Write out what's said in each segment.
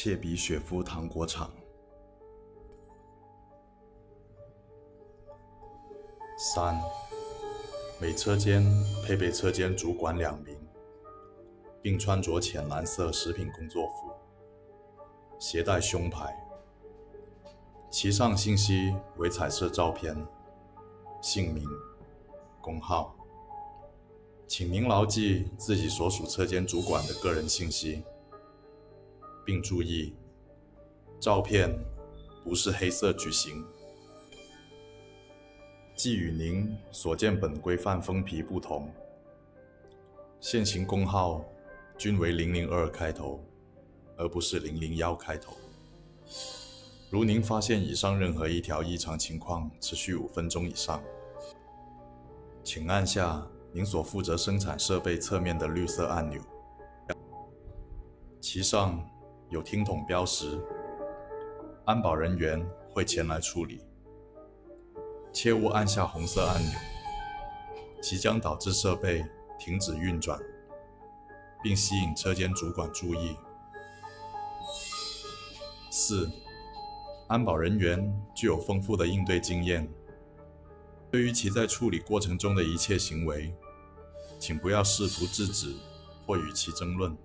切比雪夫糖果厂。三，每车间配备车间主管两名，并穿着浅蓝色食品工作服，携带胸牌，其上信息为彩色照片，姓名、工号。请您牢记自己所属车间主管的个人信息，并注意，照片不是黑色矩形。既与您所见本规范封皮不同，现行工号均为零零二开头，而不是零零幺开头。如您发现以上任何一条异常情况持续五分钟以上，请按下。您所负责生产设备侧面的绿色按钮，其上有听筒标识，安保人员会前来处理。切勿按下红色按钮，即将导致设备停止运转，并吸引车间主管注意。四，安保人员具有丰富的应对经验。对于其在处理过程中的一切行为，请不要试图制止或与其争论，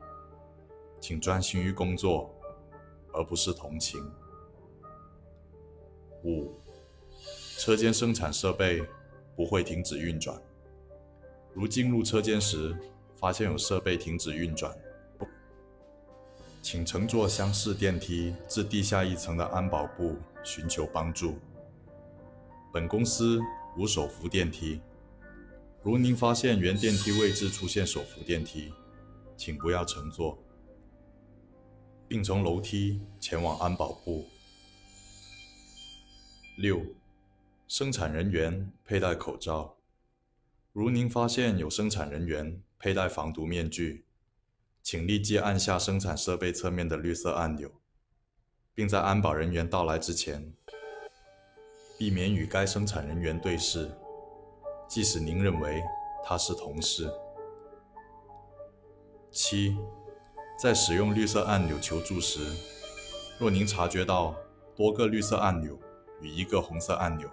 请专心于工作，而不是同情。五，车间生产设备不会停止运转。如进入车间时发现有设备停止运转，请乘坐厢式电梯至地下一层的安保部寻求帮助。本公司。无手扶电梯。如您发现原电梯位置出现手扶电梯，请不要乘坐，并从楼梯前往安保部。六、生产人员佩戴口罩。如您发现有生产人员佩戴防毒面具，请立即按下生产设备侧面的绿色按钮，并在安保人员到来之前。避免与该生产人员对视，即使您认为他是同事。七，在使用绿色按钮求助时，若您察觉到多个绿色按钮与一个红色按钮，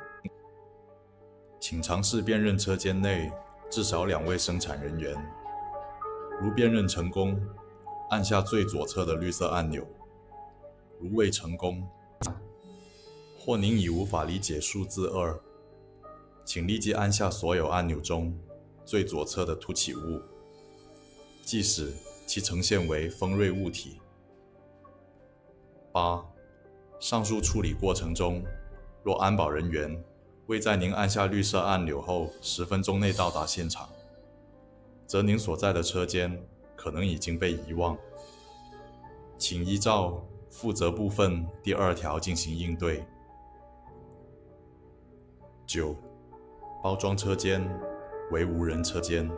请尝试辨认车间内至少两位生产人员。如辨认成功，按下最左侧的绿色按钮；如未成功，或您已无法理解数字二，请立即按下所有按钮中最左侧的凸起物，即使其呈现为锋锐物体。八，上述处理过程中，若安保人员未在您按下绿色按钮后十分钟内到达现场，则您所在的车间可能已经被遗忘，请依照负责部分第二条进行应对。九，包装车间为无人车间。